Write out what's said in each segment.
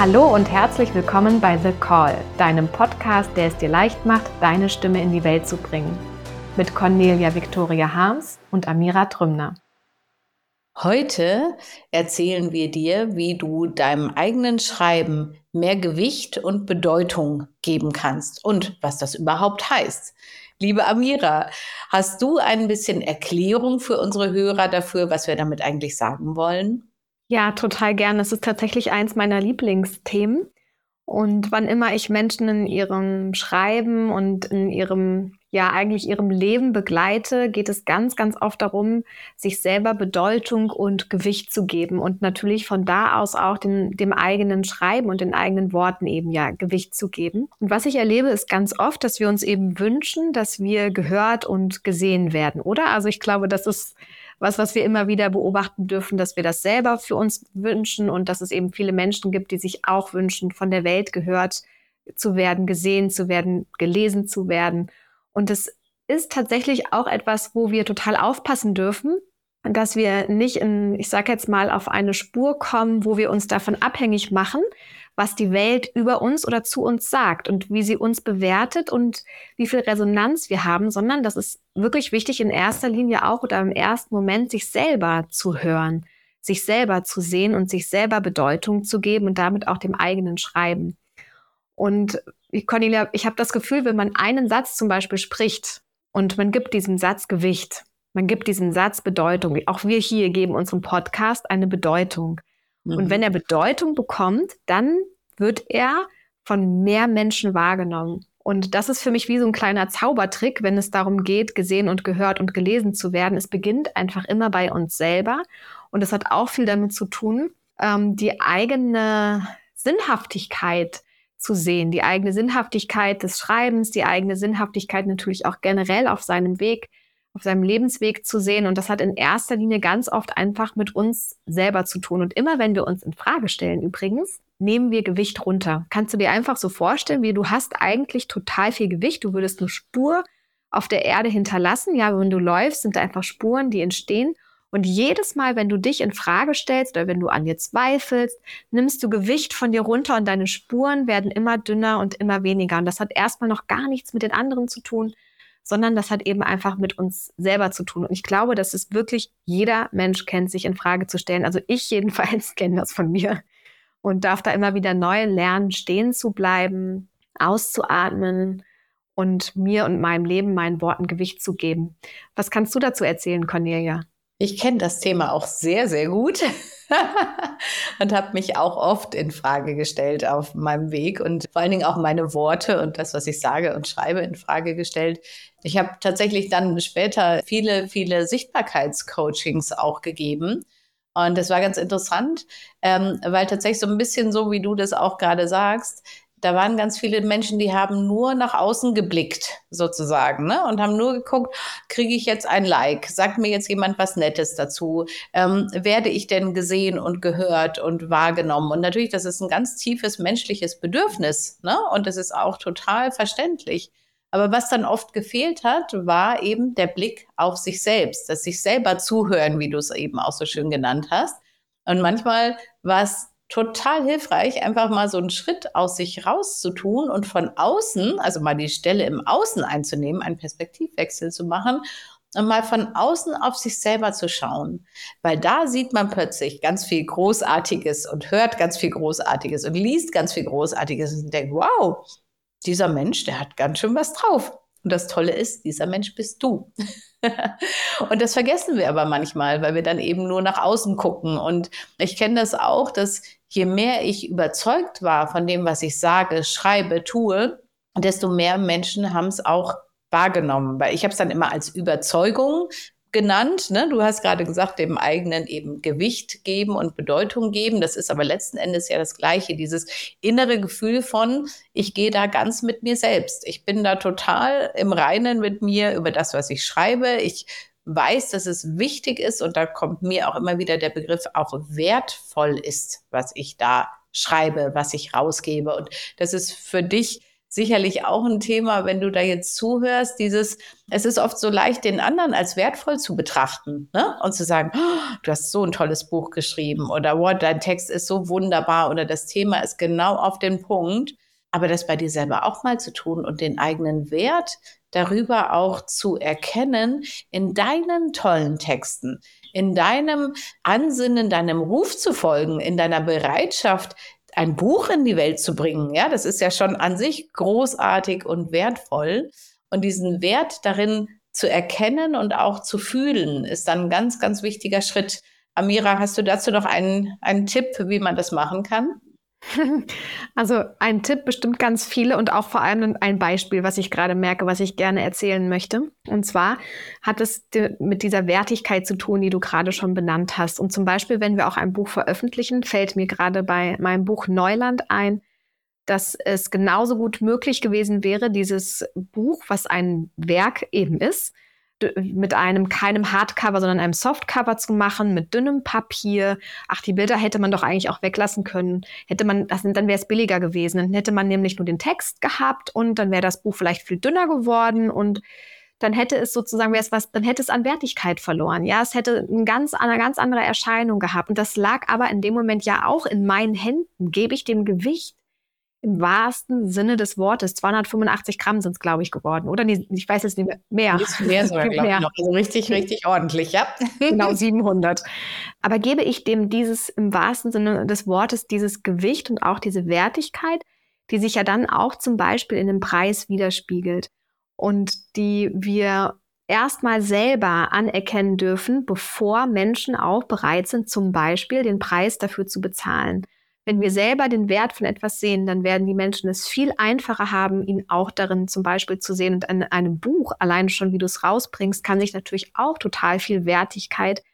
Hallo und herzlich willkommen bei The Call, deinem Podcast, der es dir leicht macht, deine Stimme in die Welt zu bringen. Mit Cornelia Victoria Harms und Amira Trümner. Heute erzählen wir dir, wie du deinem eigenen Schreiben mehr Gewicht und Bedeutung geben kannst und was das überhaupt heißt. Liebe Amira, hast du ein bisschen Erklärung für unsere Hörer dafür, was wir damit eigentlich sagen wollen? Ja, total gerne. Es ist tatsächlich eins meiner Lieblingsthemen. Und wann immer ich Menschen in ihrem Schreiben und in ihrem, ja, eigentlich ihrem Leben begleite, geht es ganz, ganz oft darum, sich selber Bedeutung und Gewicht zu geben und natürlich von da aus auch den, dem eigenen Schreiben und den eigenen Worten eben ja Gewicht zu geben. Und was ich erlebe, ist ganz oft, dass wir uns eben wünschen, dass wir gehört und gesehen werden, oder? Also ich glaube, das ist was, was wir immer wieder beobachten dürfen, dass wir das selber für uns wünschen und dass es eben viele Menschen gibt, die sich auch wünschen, von der Welt gehört zu werden, gesehen zu werden, gelesen zu werden. Und es ist tatsächlich auch etwas, wo wir total aufpassen dürfen, dass wir nicht in, ich sage jetzt mal, auf eine Spur kommen, wo wir uns davon abhängig machen, was die Welt über uns oder zu uns sagt und wie sie uns bewertet und wie viel Resonanz wir haben, sondern das ist wirklich wichtig in erster Linie auch oder im ersten Moment sich selber zu hören, sich selber zu sehen und sich selber Bedeutung zu geben und damit auch dem eigenen Schreiben. Und Cornelia, ich habe das Gefühl, wenn man einen Satz zum Beispiel spricht und man gibt diesem Satz Gewicht, man gibt diesem Satz Bedeutung. Auch wir hier geben unserem Podcast eine Bedeutung. Mhm. Und wenn er Bedeutung bekommt, dann wird er von mehr Menschen wahrgenommen. Und das ist für mich wie so ein kleiner Zaubertrick, wenn es darum geht, gesehen und gehört und gelesen zu werden. Es beginnt einfach immer bei uns selber. Und es hat auch viel damit zu tun, ähm, die eigene Sinnhaftigkeit zu sehen, die eigene Sinnhaftigkeit des Schreibens, die eigene Sinnhaftigkeit natürlich auch generell auf seinem Weg auf seinem Lebensweg zu sehen. Und das hat in erster Linie ganz oft einfach mit uns selber zu tun. Und immer wenn wir uns in Frage stellen, übrigens, nehmen wir Gewicht runter. Kannst du dir einfach so vorstellen, wie du hast eigentlich total viel Gewicht. Du würdest eine Spur auf der Erde hinterlassen. Ja, wenn du läufst, sind da einfach Spuren, die entstehen. Und jedes Mal, wenn du dich in Frage stellst oder wenn du an dir zweifelst, nimmst du Gewicht von dir runter und deine Spuren werden immer dünner und immer weniger. Und das hat erstmal noch gar nichts mit den anderen zu tun, sondern das hat eben einfach mit uns selber zu tun. Und ich glaube, dass es wirklich jeder Mensch kennt, sich in Frage zu stellen. Also ich jedenfalls kenne das von mir und darf da immer wieder neu lernen, stehen zu bleiben, auszuatmen und mir und meinem Leben, meinen Worten Gewicht zu geben. Was kannst du dazu erzählen, Cornelia? Ich kenne das Thema auch sehr, sehr gut und habe mich auch oft in Frage gestellt auf meinem Weg und vor allen Dingen auch meine Worte und das, was ich sage und schreibe, in Frage gestellt. Ich habe tatsächlich dann später viele, viele Sichtbarkeitscoachings auch gegeben. Und das war ganz interessant, ähm, weil tatsächlich so ein bisschen so, wie du das auch gerade sagst, da waren ganz viele Menschen, die haben nur nach außen geblickt, sozusagen, ne? Und haben nur geguckt, kriege ich jetzt ein Like? Sagt mir jetzt jemand was Nettes dazu? Ähm, werde ich denn gesehen und gehört und wahrgenommen? Und natürlich, das ist ein ganz tiefes menschliches Bedürfnis, ne? Und das ist auch total verständlich. Aber was dann oft gefehlt hat, war eben der Blick auf sich selbst, dass sich selber zuhören, wie du es eben auch so schön genannt hast. Und manchmal war es total hilfreich, einfach mal so einen Schritt aus sich rauszutun und von außen, also mal die Stelle im Außen einzunehmen, einen Perspektivwechsel zu machen und mal von außen auf sich selber zu schauen. Weil da sieht man plötzlich ganz viel Großartiges und hört ganz viel Großartiges und liest ganz viel Großartiges und denkt, wow, dieser Mensch, der hat ganz schön was drauf. Und das Tolle ist, dieser Mensch bist du. und das vergessen wir aber manchmal, weil wir dann eben nur nach außen gucken. Und ich kenne das auch, dass je mehr ich überzeugt war von dem, was ich sage, schreibe, tue, desto mehr Menschen haben es auch wahrgenommen. Weil ich habe es dann immer als Überzeugung genannt. Ne? Du hast gerade gesagt, dem eigenen eben Gewicht geben und Bedeutung geben. Das ist aber letzten Endes ja das Gleiche. Dieses innere Gefühl von, ich gehe da ganz mit mir selbst. Ich bin da total im Reinen mit mir über das, was ich schreibe. Ich weiß, dass es wichtig ist und da kommt mir auch immer wieder der Begriff auch wertvoll ist, was ich da schreibe, was ich rausgebe. Und das ist für dich sicherlich auch ein Thema, wenn du da jetzt zuhörst, dieses, es ist oft so leicht, den anderen als wertvoll zu betrachten ne? und zu sagen, oh, du hast so ein tolles Buch geschrieben oder wow, dein Text ist so wunderbar oder das Thema ist genau auf den Punkt. Aber das bei dir selber auch mal zu tun und den eigenen Wert darüber auch zu erkennen in deinen tollen Texten, in deinem Ansinnen, deinem Ruf zu folgen, in deiner Bereitschaft, ein Buch in die Welt zu bringen. Ja, das ist ja schon an sich großartig und wertvoll. Und diesen Wert darin zu erkennen und auch zu fühlen, ist dann ein ganz, ganz wichtiger Schritt. Amira, hast du dazu noch einen, einen Tipp, wie man das machen kann? Also ein Tipp bestimmt ganz viele und auch vor allem ein Beispiel, was ich gerade merke, was ich gerne erzählen möchte. Und zwar hat es mit dieser Wertigkeit zu tun, die du gerade schon benannt hast. Und zum Beispiel, wenn wir auch ein Buch veröffentlichen, fällt mir gerade bei meinem Buch Neuland ein, dass es genauso gut möglich gewesen wäre, dieses Buch, was ein Werk eben ist, mit einem keinem Hardcover, sondern einem Softcover zu machen, mit dünnem Papier. Ach, die Bilder hätte man doch eigentlich auch weglassen können. Hätte man, das, dann wäre es billiger gewesen. Dann hätte man nämlich nur den Text gehabt und dann wäre das Buch vielleicht viel dünner geworden und dann hätte es sozusagen, wäre es was, dann hätte es an Wertigkeit verloren. Ja, es hätte ein ganz, eine ganz andere Erscheinung gehabt. Und das lag aber in dem Moment ja auch in meinen Händen. Gebe ich dem Gewicht? Im wahrsten Sinne des Wortes. 285 Gramm sind es, glaube ich, geworden. Oder nee, ich weiß jetzt nicht mehr. Mehr. Mehr sogar, glaube ich, noch. Also richtig, richtig ordentlich, ja. genau, 700. Aber gebe ich dem dieses im wahrsten Sinne des Wortes, dieses Gewicht und auch diese Wertigkeit, die sich ja dann auch zum Beispiel in dem Preis widerspiegelt und die wir erstmal selber anerkennen dürfen, bevor Menschen auch bereit sind, zum Beispiel den Preis dafür zu bezahlen. Wenn wir selber den Wert von etwas sehen, dann werden die Menschen es viel einfacher haben, ihn auch darin zum Beispiel zu sehen. Und in einem Buch, allein schon wie du es rausbringst, kann sich natürlich auch total viel Wertigkeit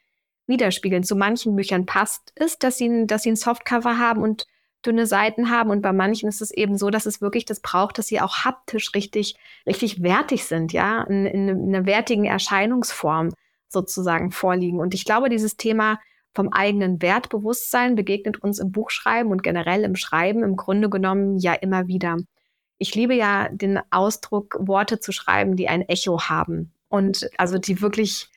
widerspiegeln. Zu manchen Büchern passt es, dass sie, dass sie ein Softcover haben und dünne Seiten haben. Und bei manchen ist es eben so, dass es wirklich das braucht, dass sie auch haptisch richtig, richtig wertig sind, ja, in, in, in einer wertigen Erscheinungsform sozusagen vorliegen. Und ich glaube, dieses Thema vom eigenen Wertbewusstsein begegnet uns im Buchschreiben und generell im Schreiben im Grunde genommen ja immer wieder. Ich liebe ja den Ausdruck, Worte zu schreiben, die ein Echo haben und also die wirklich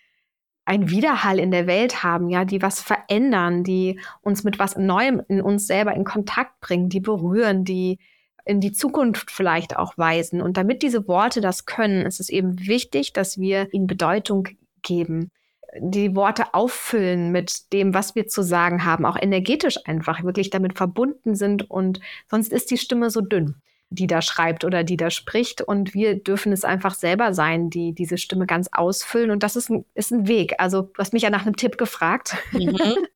einen Widerhall in der Welt haben, ja, die was verändern, die uns mit was Neuem in uns selber in Kontakt bringen, die berühren, die in die Zukunft vielleicht auch weisen. Und damit diese Worte das können, ist es eben wichtig, dass wir ihnen Bedeutung geben die Worte auffüllen mit dem, was wir zu sagen haben, auch energetisch einfach wirklich damit verbunden sind und sonst ist die Stimme so dünn, die da schreibt oder die da spricht und wir dürfen es einfach selber sein, die diese Stimme ganz ausfüllen und das ist ein, ist ein Weg. Also du hast mich ja nach einem Tipp gefragt. Mhm.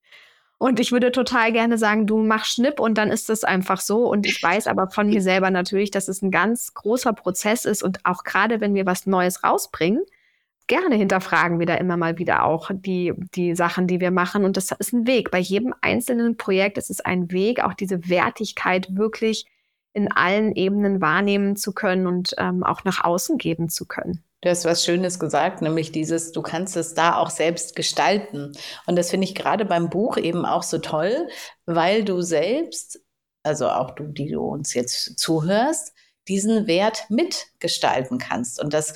Und ich würde total gerne sagen, du mach Schnipp und dann ist es einfach so. Und ich weiß aber von mir selber natürlich, dass es ein ganz großer Prozess ist. Und auch gerade wenn wir was Neues rausbringen, gerne hinterfragen wir da immer mal wieder auch die, die Sachen, die wir machen. Und das ist ein Weg. Bei jedem einzelnen Projekt ist es ein Weg, auch diese Wertigkeit wirklich in allen Ebenen wahrnehmen zu können und ähm, auch nach außen geben zu können. Du hast was Schönes gesagt, nämlich dieses, du kannst es da auch selbst gestalten. Und das finde ich gerade beim Buch eben auch so toll, weil du selbst, also auch du, die du uns jetzt zuhörst, diesen Wert mitgestalten kannst. Und das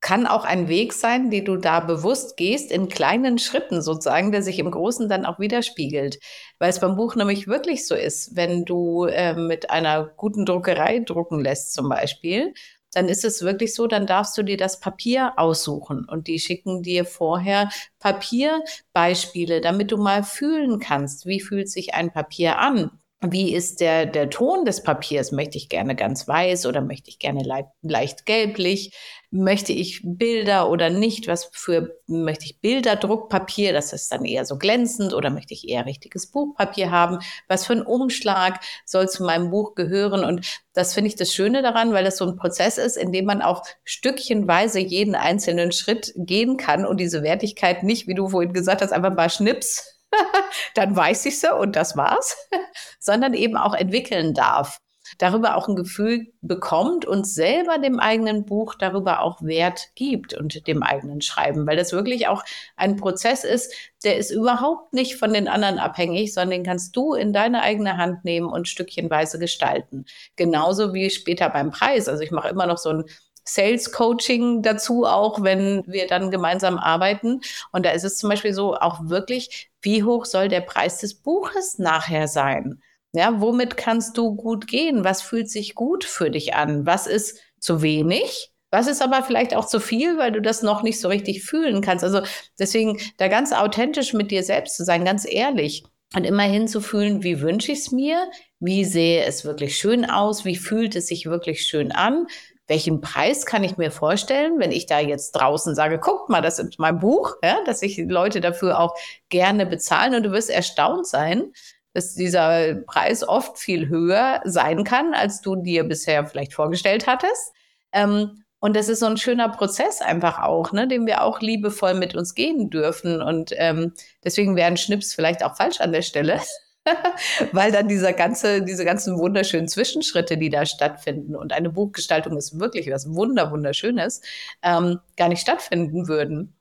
kann auch ein Weg sein, den du da bewusst gehst, in kleinen Schritten sozusagen, der sich im Großen dann auch widerspiegelt. Weil es beim Buch nämlich wirklich so ist, wenn du äh, mit einer guten Druckerei drucken lässt zum Beispiel, dann ist es wirklich so, dann darfst du dir das Papier aussuchen und die schicken dir vorher Papierbeispiele, damit du mal fühlen kannst, wie fühlt sich ein Papier an. Wie ist der, der Ton des Papiers? Möchte ich gerne ganz weiß oder möchte ich gerne leicht, leicht gelblich? Möchte ich Bilder oder nicht? Was für möchte ich Bilderdruckpapier? Das ist dann eher so glänzend oder möchte ich eher richtiges Buchpapier haben? Was für ein Umschlag soll zu meinem Buch gehören? Und das finde ich das Schöne daran, weil das so ein Prozess ist, in dem man auch stückchenweise jeden einzelnen Schritt gehen kann und diese Wertigkeit nicht, wie du vorhin gesagt hast, einfach mal schnips dann weiß ich so und das war's, sondern eben auch entwickeln darf. Darüber auch ein Gefühl bekommt und selber dem eigenen Buch darüber auch Wert gibt und dem eigenen Schreiben, weil das wirklich auch ein Prozess ist, der ist überhaupt nicht von den anderen abhängig, sondern den kannst du in deine eigene Hand nehmen und stückchenweise gestalten. Genauso wie später beim Preis. Also ich mache immer noch so ein Sales Coaching dazu auch, wenn wir dann gemeinsam arbeiten. Und da ist es zum Beispiel so auch wirklich, wie hoch soll der Preis des Buches nachher sein? Ja, womit kannst du gut gehen? Was fühlt sich gut für dich an? Was ist zu wenig? Was ist aber vielleicht auch zu viel, weil du das noch nicht so richtig fühlen kannst? Also deswegen da ganz authentisch mit dir selbst zu sein, ganz ehrlich und immer hinzufühlen, wie wünsche ich es mir? Wie sehe es wirklich schön aus? Wie fühlt es sich wirklich schön an? welchen Preis kann ich mir vorstellen, wenn ich da jetzt draußen sage, guckt mal, das ist mein Buch, ja, dass sich Leute dafür auch gerne bezahlen und du wirst erstaunt sein, dass dieser Preis oft viel höher sein kann, als du dir bisher vielleicht vorgestellt hattest. Ähm, und das ist so ein schöner Prozess einfach auch, ne, den wir auch liebevoll mit uns gehen dürfen. Und ähm, deswegen wären Schnips vielleicht auch falsch an der Stelle. weil dann dieser ganze, diese ganzen wunderschönen Zwischenschritte, die da stattfinden und eine Buchgestaltung ist wirklich was wunder wunderschönes, ähm, gar nicht stattfinden würden.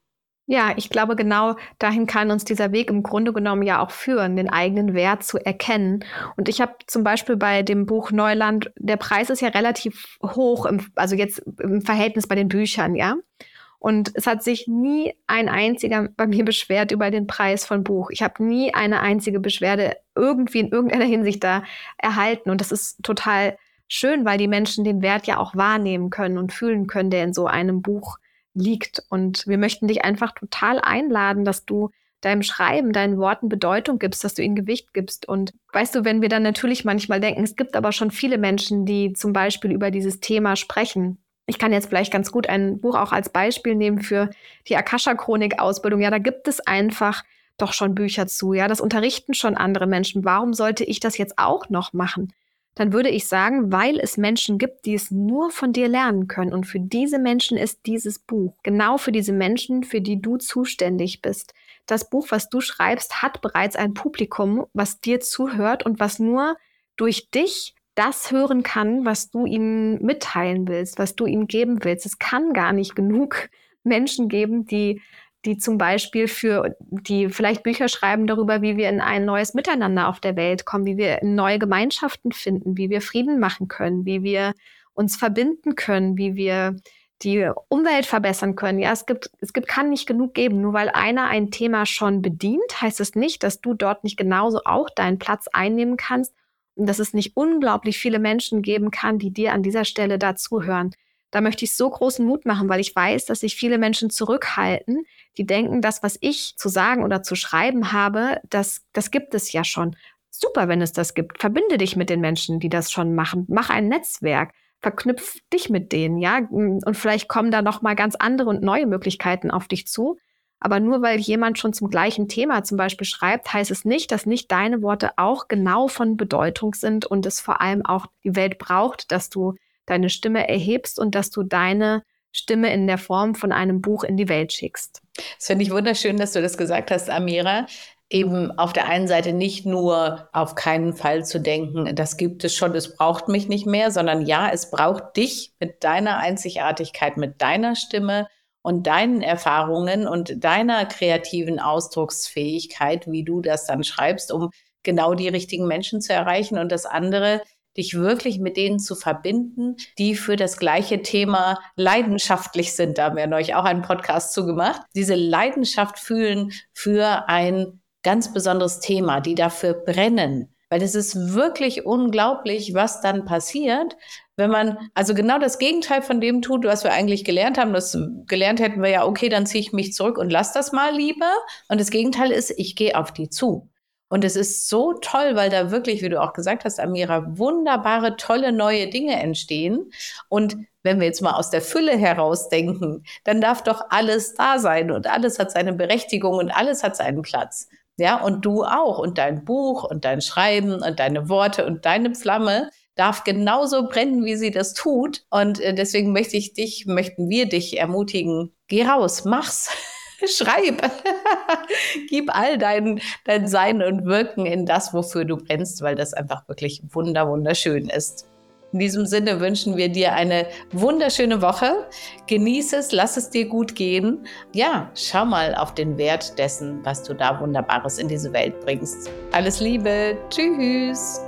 Ja, ich glaube, genau dahin kann uns dieser Weg im Grunde genommen ja auch führen, den eigenen Wert zu erkennen. Und ich habe zum Beispiel bei dem Buch Neuland, der Preis ist ja relativ hoch, im, also jetzt im Verhältnis bei den Büchern, ja. Und es hat sich nie ein einziger bei mir beschwert über den Preis von Buch. Ich habe nie eine einzige Beschwerde irgendwie in irgendeiner Hinsicht da erhalten. Und das ist total schön, weil die Menschen den Wert ja auch wahrnehmen können und fühlen können, der in so einem Buch liegt. Und wir möchten dich einfach total einladen, dass du deinem Schreiben, deinen Worten Bedeutung gibst, dass du ihnen Gewicht gibst. Und weißt du, wenn wir dann natürlich manchmal denken, es gibt aber schon viele Menschen, die zum Beispiel über dieses Thema sprechen, ich kann jetzt vielleicht ganz gut ein Buch auch als Beispiel nehmen für die Akasha-Chronik-Ausbildung. Ja, da gibt es einfach doch schon Bücher zu. Ja, das unterrichten schon andere Menschen. Warum sollte ich das jetzt auch noch machen? Dann würde ich sagen, weil es Menschen gibt, die es nur von dir lernen können. Und für diese Menschen ist dieses Buch. Genau für diese Menschen, für die du zuständig bist. Das Buch, was du schreibst, hat bereits ein Publikum, was dir zuhört und was nur durch dich das hören kann, was du ihm mitteilen willst, was du ihm geben willst. Es kann gar nicht genug Menschen geben, die die zum Beispiel für, die vielleicht Bücher schreiben darüber, wie wir in ein neues Miteinander auf der Welt kommen, wie wir neue Gemeinschaften finden, wie wir Frieden machen können, wie wir uns verbinden können, wie wir die Umwelt verbessern können. Ja, es gibt, es gibt, kann nicht genug geben. Nur weil einer ein Thema schon bedient, heißt es nicht, dass du dort nicht genauso auch deinen Platz einnehmen kannst dass es nicht unglaublich viele Menschen geben kann, die dir an dieser Stelle dazuhören. Da möchte ich so großen Mut machen, weil ich weiß, dass sich viele Menschen zurückhalten, die denken, das, was ich zu sagen oder zu schreiben habe, das, das gibt es ja schon. Super, wenn es das gibt. Verbinde dich mit den Menschen, die das schon machen. Mach ein Netzwerk. Verknüpf dich mit denen, ja. Und vielleicht kommen da noch mal ganz andere und neue Möglichkeiten auf dich zu. Aber nur weil jemand schon zum gleichen Thema zum Beispiel schreibt, heißt es nicht, dass nicht deine Worte auch genau von Bedeutung sind und es vor allem auch die Welt braucht, dass du deine Stimme erhebst und dass du deine Stimme in der Form von einem Buch in die Welt schickst. Das finde ich wunderschön, dass du das gesagt hast, Amira. Eben auf der einen Seite nicht nur auf keinen Fall zu denken, das gibt es schon, es braucht mich nicht mehr, sondern ja, es braucht dich mit deiner Einzigartigkeit, mit deiner Stimme, und deinen Erfahrungen und deiner kreativen Ausdrucksfähigkeit, wie du das dann schreibst, um genau die richtigen Menschen zu erreichen und das andere, dich wirklich mit denen zu verbinden, die für das gleiche Thema leidenschaftlich sind. Da haben wir neulich auch einen Podcast zugemacht. Diese Leidenschaft fühlen für ein ganz besonderes Thema, die dafür brennen. Weil es ist wirklich unglaublich, was dann passiert, wenn man also genau das Gegenteil von dem tut, was wir eigentlich gelernt haben. Das gelernt hätten wir ja, okay, dann ziehe ich mich zurück und lass das mal lieber. Und das Gegenteil ist, ich gehe auf die zu. Und es ist so toll, weil da wirklich, wie du auch gesagt hast, Amira, wunderbare, tolle neue Dinge entstehen. Und wenn wir jetzt mal aus der Fülle heraus denken, dann darf doch alles da sein und alles hat seine Berechtigung und alles hat seinen Platz. Ja, und du auch und dein Buch und dein Schreiben und deine Worte und deine Flamme darf genauso brennen, wie sie das tut. Und äh, deswegen möchte ich dich, möchten wir dich ermutigen, geh raus, mach's. Schreib, gib all dein, dein Sein und Wirken in das, wofür du brennst, weil das einfach wirklich wunder, wunderschön ist. In diesem Sinne wünschen wir dir eine wunderschöne Woche. Genieße es, lass es dir gut gehen. Ja, schau mal auf den Wert dessen, was du da Wunderbares in diese Welt bringst. Alles Liebe. Tschüss.